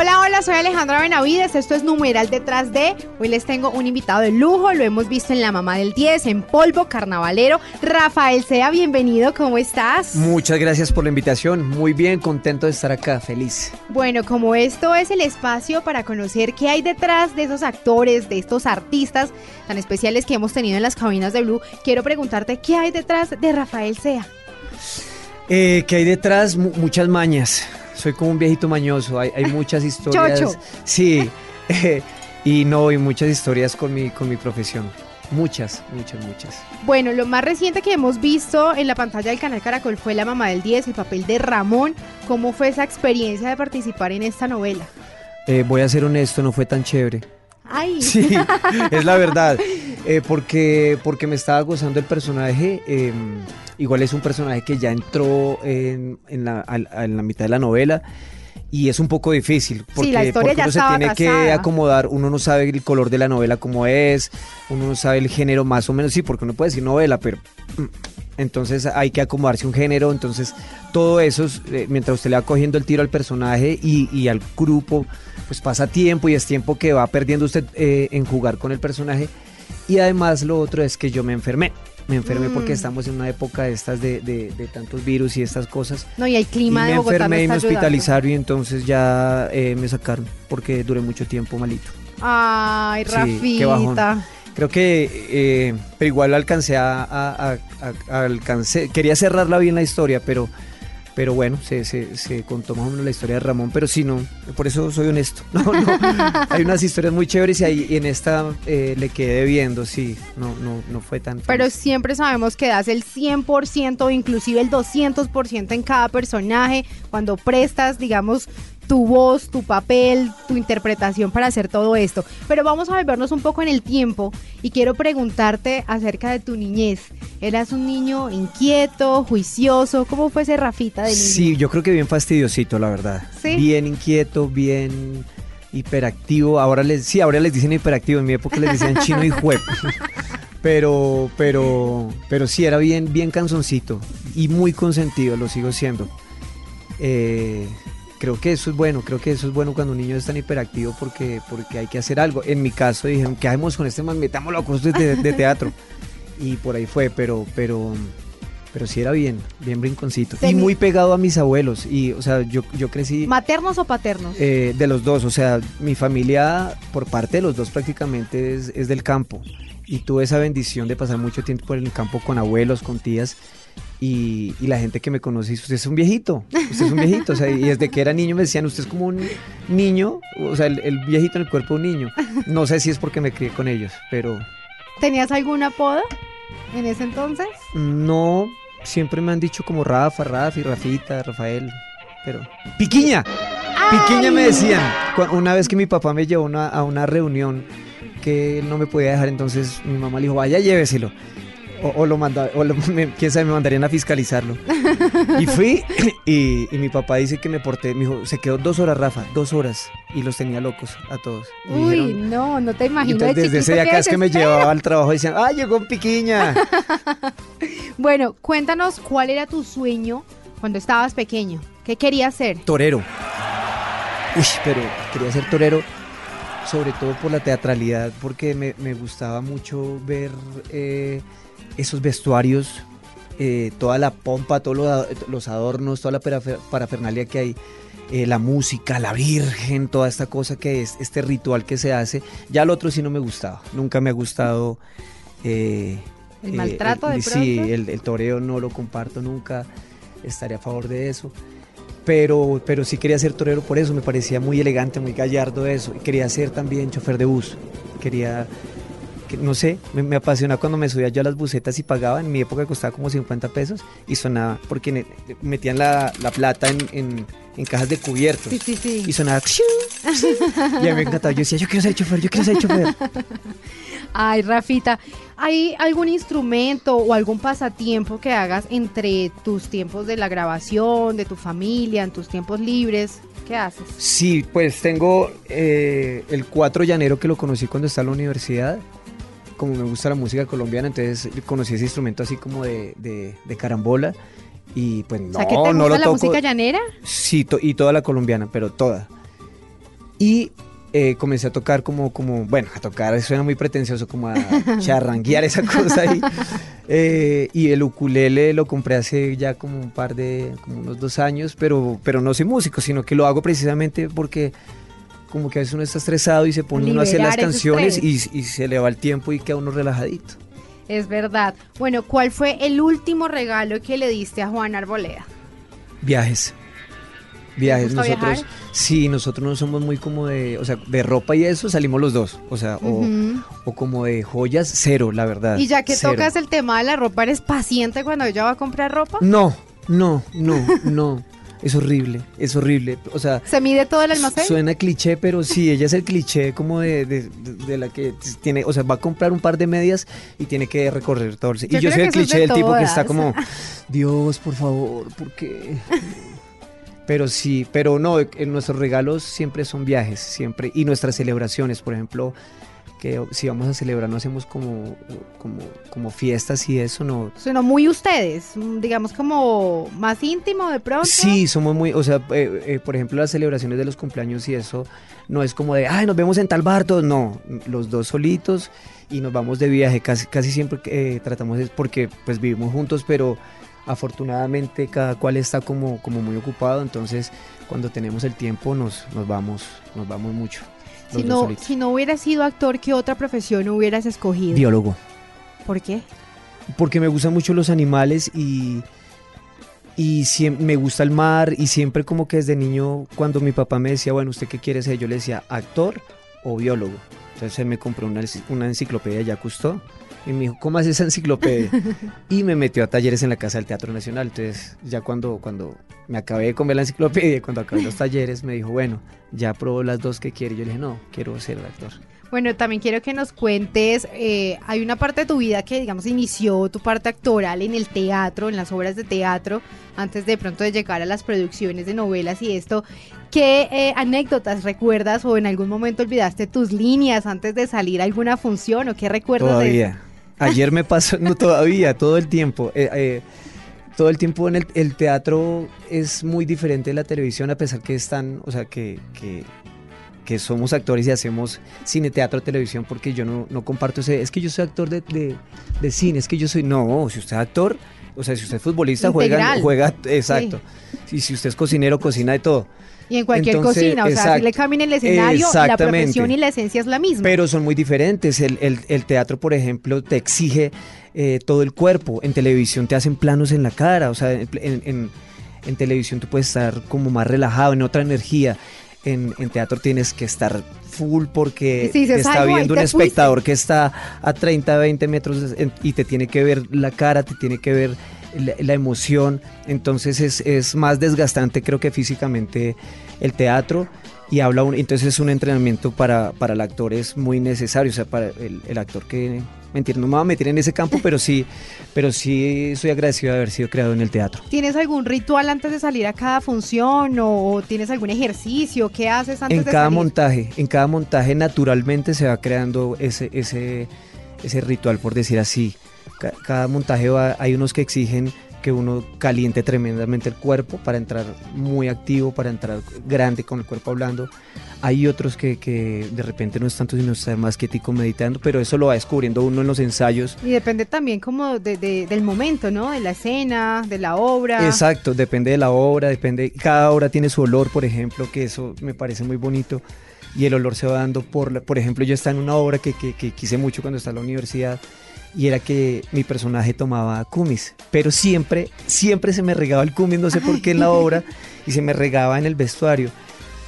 Hola, hola, soy Alejandra Benavides, esto es Numeral Detrás de. Hoy les tengo un invitado de lujo, lo hemos visto en La Mamá del 10, en Polvo, Carnavalero. Rafael Sea, bienvenido, ¿cómo estás? Muchas gracias por la invitación, muy bien, contento de estar acá, feliz. Bueno, como esto es el espacio para conocer qué hay detrás de esos actores, de estos artistas tan especiales que hemos tenido en las cabinas de Blue, quiero preguntarte qué hay detrás de Rafael Sea. Eh, ¿Qué hay detrás? Mu- muchas mañas. Soy como un viejito mañoso. Hay, hay muchas historias. Chocho. Sí. eh, y no, y muchas historias con mi, con mi profesión. Muchas, muchas, muchas. Bueno, lo más reciente que hemos visto en la pantalla del canal Caracol fue La Mamá del 10, el papel de Ramón. ¿Cómo fue esa experiencia de participar en esta novela? Eh, voy a ser honesto, no fue tan chévere. Ay, Sí, es la verdad. Eh, porque, porque me estaba gozando el personaje. eh, igual es un personaje que ya entró en, en la, en la mitad de la novela. Y es un poco difícil. Porque, la historia porque ya uno se tiene que acomodar. Uno no sabe el color de la novela como es. Uno no sabe el género más o menos. Sí, porque uno puede decir novela, pero. mm, Entonces hay que acomodarse un género. Entonces todo eso, es, eh, mientras usted le va cogiendo el tiro al personaje y, y al grupo, pues pasa tiempo y es tiempo que va perdiendo usted eh, en jugar con el personaje. Y además lo otro es que yo me enfermé. Me enfermé Mm. porque estamos en una época de estas de, de- de tantos virus y estas cosas. no, y el Y clima me de Bogotá no enfermé y me ayudando. hospitalizaron y entonces ya eh, me sacaron porque duré mucho tiempo malito. Ay, Sí, qué bajón. Rafita. Creo que, eh, pero igual alcancé a, a- a- a- alcancé, quería cerrarla bien la historia, pero, pero bueno, se, se, se contó más o menos la historia de Ramón, pero sí, no, por eso soy honesto. No, no, hay unas historias muy chéveres y, ahí, y en esta eh, le quedé viendo, sí, no, no, no fue tan Pero siempre sabemos que das el 100% o inclusive el 200% en cada personaje. Cuando prestas, digamos, tu voz, tu papel, tu interpretación para hacer todo esto. Pero vamos a volvernos un poco en el tiempo y quiero preguntarte acerca de tu niñez. ¿Eras un niño inquieto, juicioso? ¿Cómo fue ese Rafita de niño? Sí, yo creo que bien fastidiosito, la verdad. ¿Sí? Bien inquieto, bien hiperactivo. Ahora les, sí, ahora les dicen hiperactivo. En mi época les decían chino y juep. Pero, pero, pero sí, era bien, bien canzoncito y muy consentido, lo sigo siendo. Eh, creo que eso es bueno, creo que eso es bueno cuando un niño es tan hiperactivo porque, porque hay que hacer algo. En mi caso dijeron, ¿qué hacemos con este man? Metámoslo a cursos de, de teatro. Y por ahí fue, pero, pero, pero sí era bien, bien brinconcito. Y muy pegado a mis abuelos. Y, o sea, yo, yo crecí ¿Maternos o paternos? eh, de los dos. O sea, mi familia, por parte de los dos, prácticamente es, es del campo. Y tuve esa bendición de pasar mucho tiempo por el campo con abuelos, con tías. Y, y la gente que me conoce dice, usted es un viejito, usted es un viejito. O sea, y desde que era niño me decían, usted es como un niño, o sea, el, el viejito en el cuerpo de un niño. No sé si es porque me crié con ellos, pero ¿Tenías algún apodo en ese entonces? no, siempre me han dicho como Rafa, Rafi, Rafita, Rafael, pero... ¡Piquiña! Piquiña me decían, una vez que mi papá me llevó una- a una reunión que él no me podía dejar, entonces mi mamá le dijo, vaya, lléveselo. O, o lo manda, o lo- me- quién sabe, me mandarían a fiscalizarlo. Y fui, y, y mi papá dice que me porté, me dijo, se quedó dos horas, Rafa, dos horas, y los tenía locos a todos. Y Uy, dijeron- no, no te y imagino. entonces de desde ese día cada vez que me llevaba al trabajo decían, ¡ah, llegó un Piquiña! Bueno, cuéntanos cuál era tu sueño cuando estabas pequeño. ¿Qué querías ser? torero. Uy, pero quería ser torero, sobre todo por la teatralidad, porque me, me gustaba mucho ver eh, esos vestuarios, eh, toda la pompa, todos los, adornos, toda la parafer- parafernalia que hay, eh, la música, la virgen, toda esta cosa que es este ritual que se hace. Ya lo otro sí no me gustaba, nunca me ha gustado. eh, ¿El maltrato el-? Sí, el, el toreo no lo comparto nunca, estaré a favor de eso. Pero, pero sí quería ser torero por eso, me parecía muy elegante, muy gallardo eso. Y quería ser también chofer de bus. Quería, que- no sé, me, me apasiona cuando me subía yo a las busetas y pagaba. En mi época costaba como 50 pesos y sonaba, porque metían la, la plata en, en- en cajas de cubiertos. Sí, sí, sí. Y sonaba. y a mí me encantaba. Yo decía, yo quiero ser chofer, yo quiero ser chofer. Ay, Rafita, ¿hay algún instrumento o algún pasatiempo que hagas entre tus tiempos de la grabación, de tu familia, en tus tiempos libres? ¿Qué haces? Sí, pues tengo eh, el 4 llanero que lo conocí cuando estaba en la universidad. Como me gusta la música colombiana, entonces conocí ese instrumento así como de, de, de carambola. Y pues no, o sea, ¿que te gusta no lo la toco. música llanera? Sí, to- y toda la colombiana, pero toda. Y eh, comencé a tocar como, como, bueno, a tocar suena muy pretencioso, como a charranguear esa cosa ahí. Eh, y el ukulele lo compré hace ya como un par de, como unos dos años, pero, pero no soy músico, sino que lo hago precisamente porque como que a veces uno está estresado y se pone uno a hacer las canciones y, y se le va el tiempo y queda uno relajadito. Es verdad. Bueno, ¿cuál fue el último regalo que le diste a Juan Arboleda? Viajes. Viajes. Nosotros, sí, nosotros no somos muy como de, o sea, de ropa y eso salimos los dos. O sea, o, o como de joyas, cero, la verdad. Y ya que cero. tocas el tema de la ropa, ¿eres paciente cuando ella va a comprar ropa? No, no, no, no. Es horrible, es horrible. O sea, ¿Se mide todo el almacén? suena cliché, pero sí, ella es el cliché como de, de- de- de la que tiene, o sea, va a comprar un par de medias y tiene que recorrer todo. el- Y Yo soy el cliché de del tipo que está como, Dios, por favor, ¿por qué? Pero sí, pero no, en nuestros regalos siempre son viajes, siempre. Y nuestras celebraciones, por ejemplo, que si vamos a celebrar no hacemos como, como, como fiestas y eso, no. Suena muy ustedes, digamos como más íntimo de pronto. Sí, somos muy, o sea, eh, eh, por ejemplo, las celebraciones de los cumpleaños y eso, no es como de, ay, nos vemos en tal bar, todos", no, los dos solitos y nos vamos de viaje, casi, casi siempre eh, tratamos es porque pues vivimos juntos, pero afortunadamente cada cual está como, como muy ocupado, entonces cuando tenemos el tiempo nos, nos vamos, nos vamos mucho. Si no, si no hubieras sido actor, ¿qué otra profesión hubieras escogido? Biólogo. ¿Por qué? porque me gustan mucho los animales y, y siem- me gusta el mar y siempre como que desde niño cuando mi papá me decía, bueno, ¿usted qué quiere ser? Yo le decía, actor o biólogo. Entonces él me compró una, una enciclopedia ya costó y me dijo, ¿cómo hace esa enciclopedia? y me metió a talleres en la Casa del Teatro Nacional. Entonces ya cuando, cuando me acabé de comer la enciclopedia, cuando acabé los talleres, me dijo, bueno, ya probó las dos que quiere. Yo le dije, no, quiero ser actor. Bueno, también quiero que nos cuentes, eh, hay una parte de tu vida que, digamos, inició tu parte actoral en el teatro, en las obras de teatro, antes de pronto de llegar a las producciones de novelas y esto. ¿Qué eh, anécdotas recuerdas o en algún momento olvidaste tus líneas antes de salir a alguna función o qué recuerdas de Todavía. Ayer me pasó, no todavía, todo el tiempo. Eh, eh, todo el tiempo en el, el teatro es muy diferente de la televisión, a pesar que están, o sea, que, que, que somos actores y hacemos cine, teatro, televisión, porque yo no, no comparto ese. Es que yo soy actor de, de, de cine, es que yo soy. No, si usted es actor, o sea, si usted es futbolista, juega, Integral. juega. Exacto. Y si usted es cocinero, cocina de todo. Y en cualquier Entonces, cocina, o sea, si le cambian el escenario, la profesión y la esencia es la misma. Pero son muy diferentes. El, el- el teatro, por ejemplo, te exige eh, todo el cuerpo. En televisión te hacen planos en la cara. O sea, en, en- en televisión tú puedes estar como más relajado, en otra energía. En, en teatro tienes que estar full porque te está "Ay, güey, viendo un te fuiste". espectador que está a 30, 20 metros y te tiene que ver la cara, te tiene que ver la, la emoción. Entonces es, es más desgastante creo que físicamente el teatro y habla un, entonces es un entrenamiento para, para el actor es muy necesario, o sea, para el, el actor que mentira, no me voy a meter en ese campo, pero sí, pero sí soy agradecido de haber sido creado en el teatro. ¿Tienes algún ritual antes de salir a cada función o tienes algún ejercicio? ¿Qué haces antes En de cada salir? montaje, en cada montaje naturalmente se va creando ese, ese, ese ritual, por decir así. Ca- cada montaje va, hay unos que exigen que uno caliente tremendamente el cuerpo para entrar muy activo, para entrar grande con el cuerpo hablando. Hay otros que, que de repente no es tanto sino estar más quietico meditando, pero eso lo va descubriendo uno en los ensayos. Y depende también como de- de- del momento, ¿no? De la escena, de la obra. Exacto, depende de la obra, depende, cada obra tiene su olor, por ejemplo, que eso me parece muy bonito. Y el olor se va dando por, la- por ejemplo, yo estaba en una obra que, que- que quise mucho cuando estaba en la universidad y era que mi personaje tomaba kumis, pero siempre, siempre se me regaba el kumis, no sé por qué en la obra, y se me regaba en el vestuario.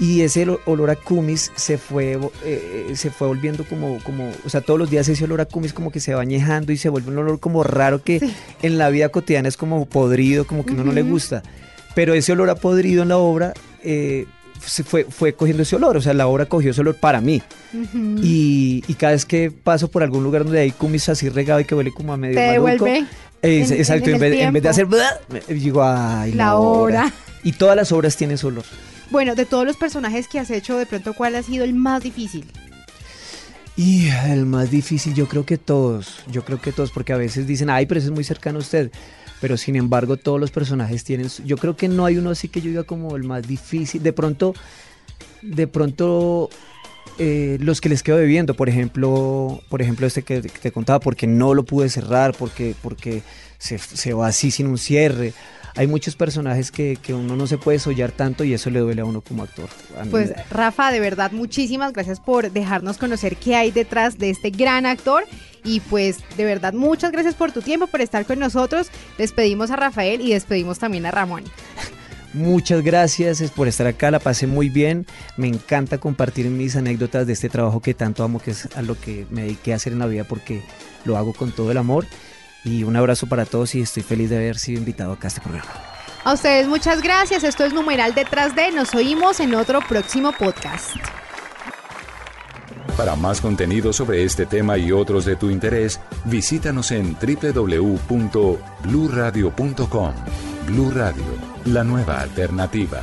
Y ese olo- olor a kumis se fue, eh, se fue volviendo como, como, o sea, todos los días ese olor a kumis como que se va añejando y se vuelve un olor como raro que Sí. en la vida cotidiana es como podrido, como que uno no le gusta. Pero ese olor a podrido en la obra eh, fue, fue cogiendo ese olor, o sea, la obra cogió ese olor para mí. Y, y cada vez que paso por algún lugar donde hay kumis así regado y que huele como a medio te maluco, devuelve eh, en- exacto, en vez, en vez de hacer digo, ay, la obra. Y todas las obras tienen su olor. Bueno, de todos los personajes que has hecho, de pronto, ¿cuál ha sido el más difícil? Y el más difícil, yo creo que todos, yo creo que todos, porque a veces dicen, ay, pero ese es muy cercano a usted. Pero sin embargo, todos los personajes tienen, yo creo que no hay uno así que yo diga como el más difícil. De pronto, de pronto, eh, los que les quedo debiendo, por ejemplo, por ejemplo este que, te contaba, porque no lo pude cerrar, porque, porque se, se va así sin un cierre hay muchos personajes que, que, uno no se puede sollar tanto y eso le duele a uno como actor. pues Rafa, de verdad, muchísimas gracias por dejarnos conocer qué hay detrás de este gran actor. Y pues de verdad, muchas gracias por tu tiempo, por estar con nosotros. Despedimos a Rafael y despedimos también a Ramón. Muchas gracias por estar acá, la pasé muy bien. Me encanta compartir mis anécdotas de este trabajo que tanto amo, que es a lo que me dediqué a hacer en la vida porque lo hago con todo el amor. Y un abrazo para todos y estoy feliz de haber sido invitado acá a este programa. A ustedes muchas gracias. Esto es Numeral Detrás de. Nos oímos en otro próximo podcast. Para más contenido sobre este tema y otros de tu interés, visítanos en www.bluradio.com. Blu Radio, la nueva alternativa.